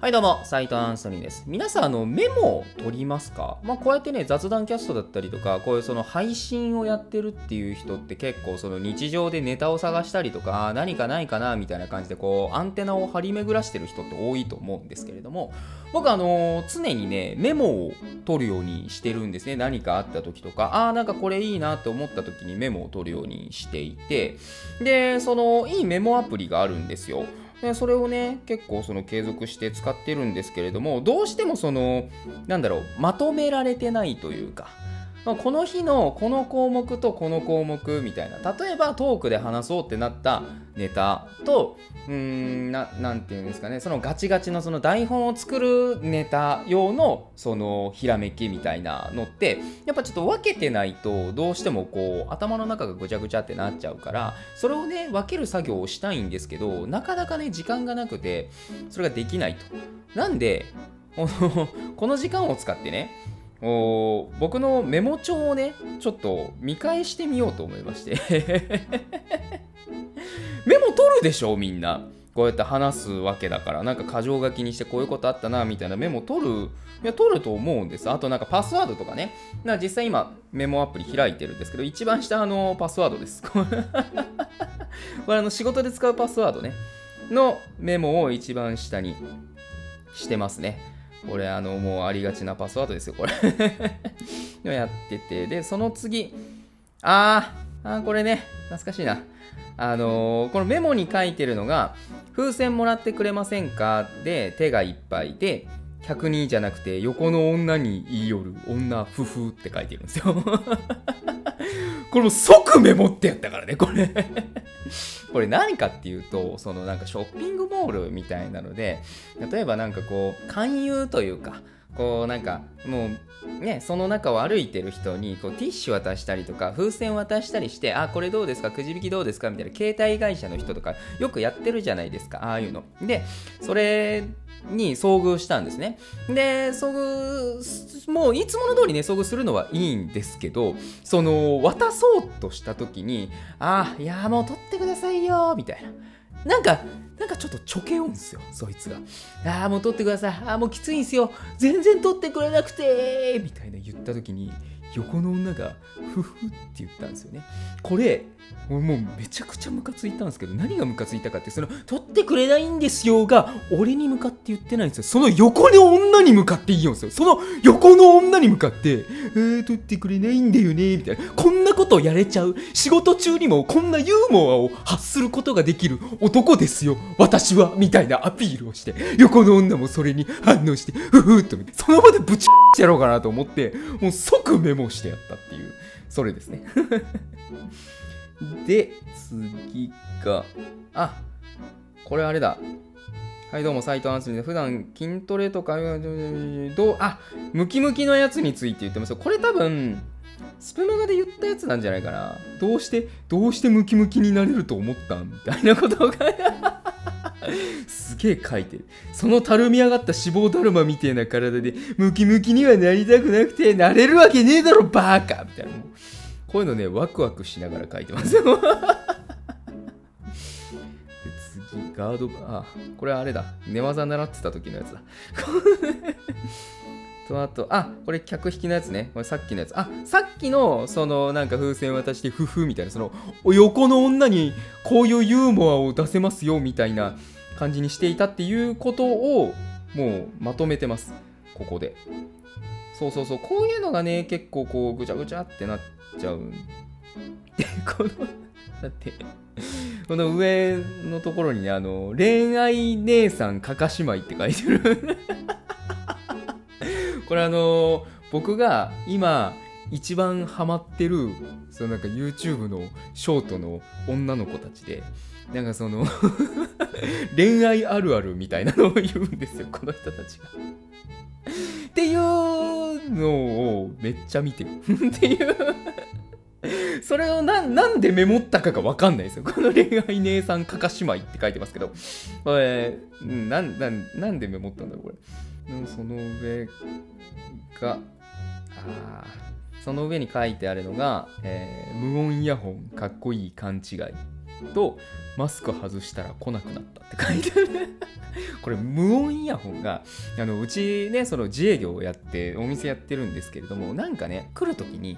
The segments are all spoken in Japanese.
はいどうも、斉藤アンソニーです。皆さん、あの、メモを取りますか？まあ、こうやってね、雑談キャストだったりとか、こういうその配信をやってるっていう人って結構、その日常でネタを探したりとか、何かないかなみたいな感じで、こう、アンテナを張り巡らしてる人って多いと思うんですけれども、僕、あの、常にね、メモを取るようにしてるんですね。何かあった時とか、ああ、なんかこれいいなって思った時にメモを取るようにしていて、で、その、いいメモアプリがあるんですよ。でそれをね結構その継続して使ってるんですけれどもどうしてもそのなんだろうまとめられてないというか、この日のこの項目とこの項目みたいな例えばトークで話そうってなったネタとうんななんていうんですかねそのガチガチのその台本を作るネタ用のそのひらめきみたいなのってやっぱちょっと分けてないとどうしてもこう頭の中がぐちゃぐちゃってなっちゃうからそれをね分ける作業をしたいんですけどなかなかね時間がなくてそれができないと。なんで この時間を使ってねお僕のメモ帳をねちょっと見返してみようと思いまして。メモ取るでしょみんな。こうやって話すわけだから。なんか箇条書きにしてこういうことあったなみたいな。メモ取るいや取ると思うんです。あとなんかパスワードとかね。な実際今メモアプリ開いてるんですけど一番下あのパスワードです。これあの仕事で使うパスワードね。のメモを一番下にしてますね。これあのもうありがちなパスワードですよこれ。やってて。でその次。あーあーこれね。懐かしいな。あのー、このメモに書いてるのが風船もらってくれませんか？で手がいっぱいで100人じゃなくて横の女に言いよる女夫婦って書いてるんですよ。これ即メモってやったからねこれ。これ何かっていうとそのなんかショッピングモールみたいなので例えばなんかこう勧誘というかこうなんかもうねその中を歩いてる人にこうティッシュ渡したりとか風船渡したりしてあこれどうですか？くじ引きどうですか？みたいな携帯会社の人とかよくやってるじゃないですかああいうのでそれに遭遇したんですね。で、遭遇、もういつもの通りね、遭遇するのはいいんですけど、その、渡そうとした時に、ああ、いや、もう取ってくださいよ、みたいな。なんか、なんかちょっとちょけようんすよ、そいつが。ああ、もう取ってください。ああ、もうきついんすよ。全然取ってくれなくてみたいな言った時に、横の女が、ふふって言ったんですよね。これ、もうめちゃくちゃムカついたんですけど、何がムカついたかって、その、取ってくれないんですよが、俺に向かって言ってないんですよ。その横の女に向かって言うんですよ。その横の女に向かって、えー、取ってくれないんだよね、みたいな。こんなとやれちゃう。仕事中にもこんなユーモアを発することができる男ですよ。私は、みたいなアピールをして、横の女もそれに反応して、ふふっと見て、その場でブチッやろうかなと思って、もう即メモしてやったっていう、それですね。で、次が、あ、これあれだ。はい、どうも、斉藤アンスミで普段筋トレとか、どう、あ、ムキムキのやつについて言ってますよ。これ多分、スプマガで言ったやつなんじゃないかな。どうして、どうしてムキムキになれると思ったみたいなことが すげえ書いてる。そのたるみ上がった脂肪だるまみたいな体で、ムキムキにはなりたくなくて、なれるわけねえだろ、バーカみたいな。こういうのね、ワクワクしながら書いてますよ。で、次、ガード、あ、これあれだ。寝技習ってた時のやつだ。と、あと、あ、これ客引きのやつね。これさっきのやつ。あ、さっきの、その、なんか風船渡して、ふふみたいな、その、横の女にこういうユーモアを出せますよ、みたいな感じにしていたっていうことを、もうまとめてます。ここで。そうそうそう。こういうのがね、結構こう、ぐちゃぐちゃってなっちゃうで、この、だって、この上のところにね、あの、恋愛姉さんかかしまいって書いてる これあの、僕が今、一番ハマってる、そのなんか YouTube のショートの女の子たちで、なんかその 恋愛あるあるみたいなのを言うんですよ、この人たちがっていうのをめっちゃ見てるっていうそれをななんでメモったかが分かんないですよ。この恋愛姉さんかかしまいって書いてますけど、これ、なんなんなんでメモったんだろう、これ。その上が、あその上に書いてあるのが、えー、無音イヤホンかっこいい勘違い。とマスク外したら来なくなったって書いてある。これ無音イヤホンがあのうちねその自営業をやってお店やってるんですけれどもなんかね来る時にい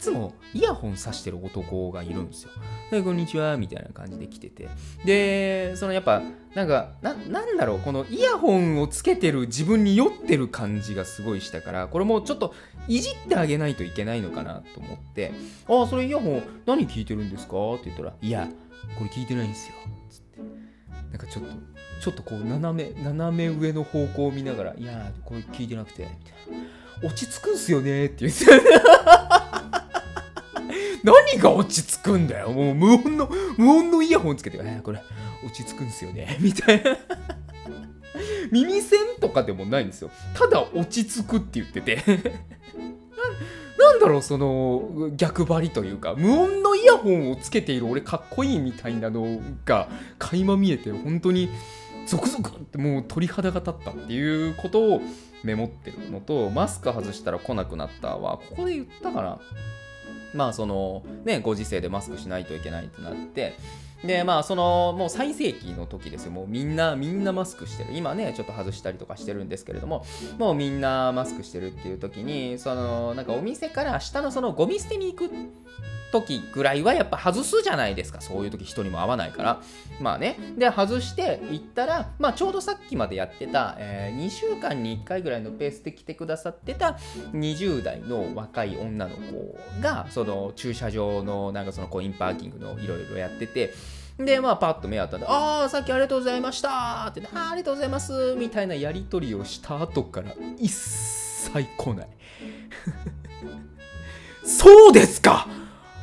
つもイヤホンさしてる男がいるんですよ。でこんにちはみたいな感じで来てて。でそのやっぱなんかななんだろうこのイヤホンをつけてる自分に酔ってる感じがすごいしたからこれもうちょっといじってあげないといけないのかなと思って「ああそれイヤホン何聞いてるんですか?」って言ったら「いやこれ聞いてないんですよ」つって。なんかちょっとちょっとこう斜め斜め上の方向を見ながら「いやこれ聞いてなくて」みたいな「落ち着くんすよね」って言って。何が落ち着くんだよ。もう無音の無音のイヤホンつけて「えー、これ落ち着くんすよね」みたいな。耳栓とかでもないんですよ。ただ落ち着くって言ってて。なんだろうその逆張りというか無音のイヤホンをつけている俺かっこいいみたいなのが垣間見えて本当にゾクゾクってもう鳥肌が立ったっていうことをメモってるのとマスク外したら来なくなったはここで言ったかな。まあそのねご時世でマスクしないといけないってなってでまあそのもう最盛期の時ですよ。もうみんなみんなマスクしてる。今ねちょっと外したりとかしてるんですけれども。もうみんなマスクしてるっていう時にそのなんかお店から下のそのゴミ捨てに行く時ぐらいはやっぱ外すじゃないですか。そういう時人にも合わないから。まあね。で外して行ったらまあちょうどさっきまでやってた、えー、2週間に1回ぐらいのペースで来てくださってた20代の若い女の子がその駐車場のなんかそのコインパーキングのいろいろやっててで、まあ、パッと目あったんで、ああ、さっきありがとうございましたって、あありがとうございますみたいなやり取りをした後から一切来ない。そうですか！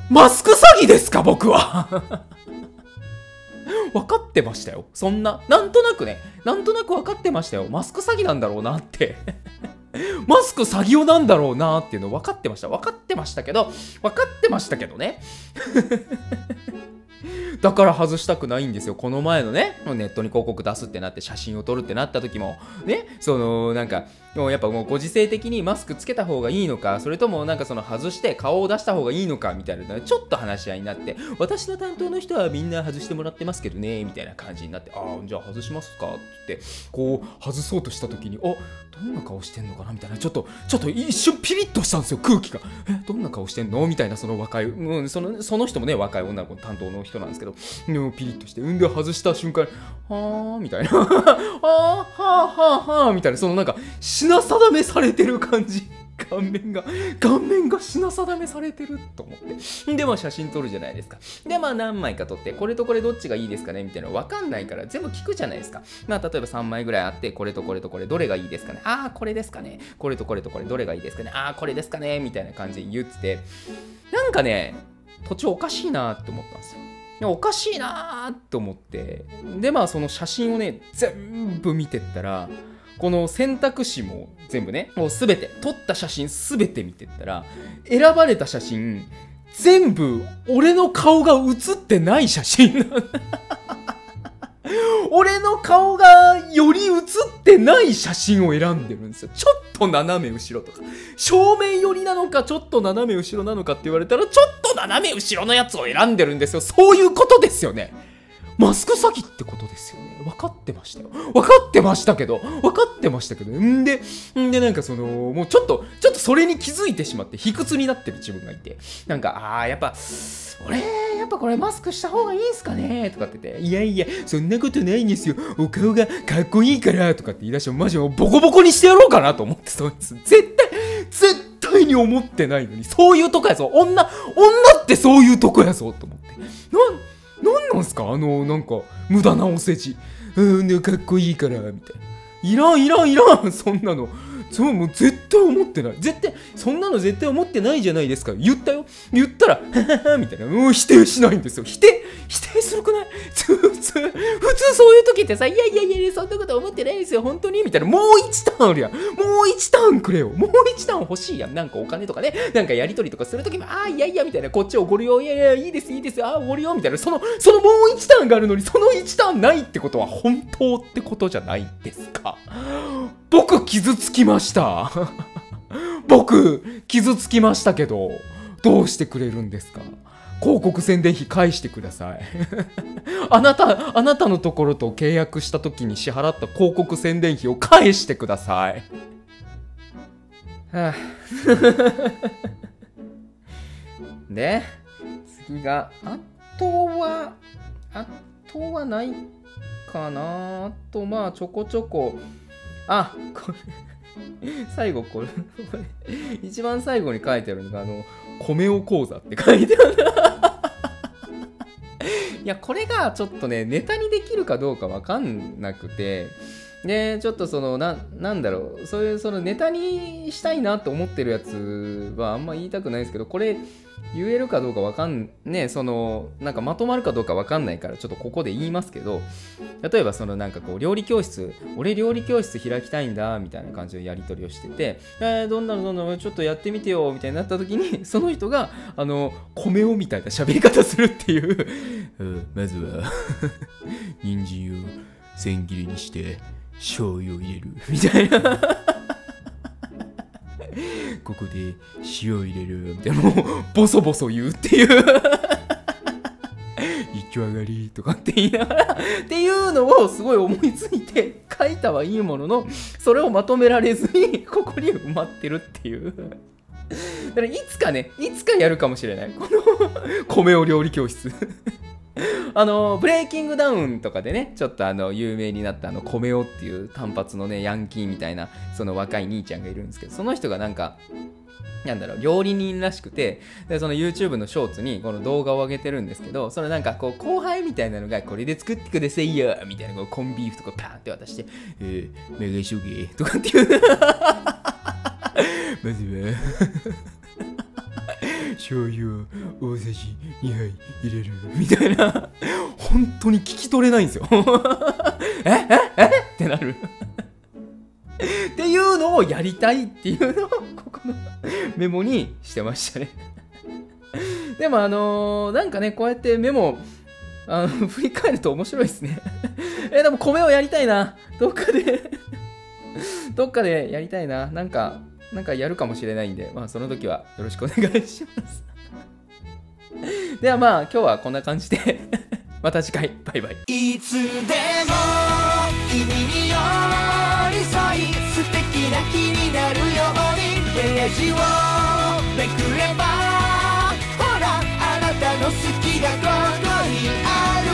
マスク詐欺ですか僕は 分かってましたよ。そんな、なんとなくね、なんとなく分かってましたよ。マスク詐欺なんだろうなって マスク詐欺をなんだろうなっていうの分かってました。分かってましたけど、分かってましたけどね。だから外したくないんですよ。この前のね、ネットに広告出すってなって写真を撮るってなった時も、ね、そのなんか、もうやっぱもうご時世的にマスクつけた方がいいのか、それともなんかその外して顔を出した方がいいのかみたいな、ちょっと話し合いになって、私の担当の人はみんな外してもらってますけどね、みたいな感じになって、ああ、じゃあ外しますか？ってって、こう外そうとした時に、あどんな顔してんのかな？みたいな、ちょっと、ちょっと一瞬ピリッとしたんですよ、空気が。え、どんな顔してんの？みたいな、その若い、うん、そのその人もね、若い女の子の担当の人人なんですけど、でもピリッとして、うんで外した瞬間、はあみたいな、あはあはあはあみたいな、そのなんか、品定めされてる感じ。顔面が、顔面が品定めされてると思って。で、まあ写真撮るじゃないですか。で、まあ何枚か撮って、これとこれどっちがいいですかねみたいなの分かんないから全部聞くじゃないですか。まあ例えば3枚ぐらいあって、これとこれとこれどれがいいですかねああ、これですかねこれとこれとこれどれがいいですかねああ、これですかねみたいな感じで言ってて、なんかね、途中おかしいなって思ったんですよ。おかしいなーと思って。でまあその写真をね全部見てったらこの選択肢も全部ねもう全て撮った写真全て見てったら選ばれた写真全部俺の顔が写ってない写真。俺の顔がより写ってない写真を選んでるんですよ。ちょっと斜め後ろとか。正面寄りなのか、ちょっと斜め後ろなのかって言われたら、ちょっと斜め後ろのやつを選んでるんですよ。そういうことですよね。マスク詐欺ってことですよね。分かってましたよ。分かってましたけど、分かってましたけど、んで、んでなんかその、もうちょっと、ちょっとそれに気づいてしまって、卑屈になってる自分がいて、なんか、ああ、やっぱ、俺、やっぱこれマスクした方がいいんすかね？とかって言って、いやいや、そんなことないんですよ。お顔がかっこいいから、とかって言い出して、マジもうボコボコにしてやろうかなと思ってそうです。絶対、絶対に思ってないのに、そういうとこやぞ。女、女ってそういうとこやぞ、と思って。なんなんなんすか？あの、なんか、無駄なお世辞。うん、かっこいいから、みたいな。いらん、いらん、いらん、そんなの。そう、もう絶対思ってない。絶対、そんなの絶対思ってないじゃないですか。言ったよ。言ったら、みたいな。もう否定しないんですよ。否定、否定するくない？普通、普通そういう時ってさ、いやいやいや、そんなこと思ってないですよ。本当に？みたいな。もう一ターンあるやん。もう一ターンくれよ。もう一ターン欲しいやん。なんかお金とかね。なんかやりとりとかする時も、ああ、いやいや、みたいな。こっちおごるよ。いやいや、いいです、いいです。ああ、おごるよ。みたいな。その、そのもう一ターンがあるのに、その一ターンないってことは本当ってことじゃないですか。僕、傷つきました。僕、傷つきましたけど、どうしてくれるんですか？広告宣伝費返してください。あなたあなたのところと契約した時に支払った広告宣伝費を返してください。はあ。で次があとはあとはないかなあとまあちょこちょこあこれ最後これ一番最後に書いてあるのがあの米を講座って書いてある。いやこれがちょっとねネタにできるかどうかわかんなくてでちょっとそのななんだろうそういうそのネタにしたいなと思ってるやつはあんま言いたくないですけどこれ言えるかどうかわかんねそのなんかまとまるかどうかわかんないからちょっとここで言いますけど例えばそのなんかこう料理教室俺料理教室開きたいんだみたいな感じのやり取りをしてて、えー、どんなのどんなのちょっとやってみてよみたいになった時に その人があの米をみたいな喋り方するっていう。まずは 人参を千切りにして醤油を入れる。みたいなここで塩入れるみたいなもうボソボソ言うっていう。行き上がりとかって言いながら。っていうのをすごい思いついて書いたはいいもののそれをまとめられずにここに埋まってるっていう。だからいつかねいつかやるかもしれない。この 米を料理教室。あのブレイキングダウンとかでねちょっとあの有名になったあの米オっていう単発のねヤンキーみたいなその若い兄ちゃんがいるんですけどその人がなんかなんだろう料理人らしくてでその YouTube のショーツにこの動画を上げてるんですけどそのなんかこう後輩みたいなのがこれで作ってくださいよみたいなこうコンビーフとかパーンって渡して「えー、メガショゲとかっていう。まずは醤油を大さじ2杯入れるみたいな。本当に聞き取れないんですよ。えええ？ってなる。っていうのをやりたいっていうのをここの メモにしてましたね。でもあのー、なんかねこうやってメモあの振り返ると面白いですね。えでも米をやりたいな。どっかでどっかでやりたいな。なんかなんかやるかもしれないんで、まあ、その時はよろしくお願いします。ではまあ今日はこんな感じで また次回バイバイ。いつでも君に寄り添い素敵な気になるように。ページをめくればほらあなたの好きがここにある。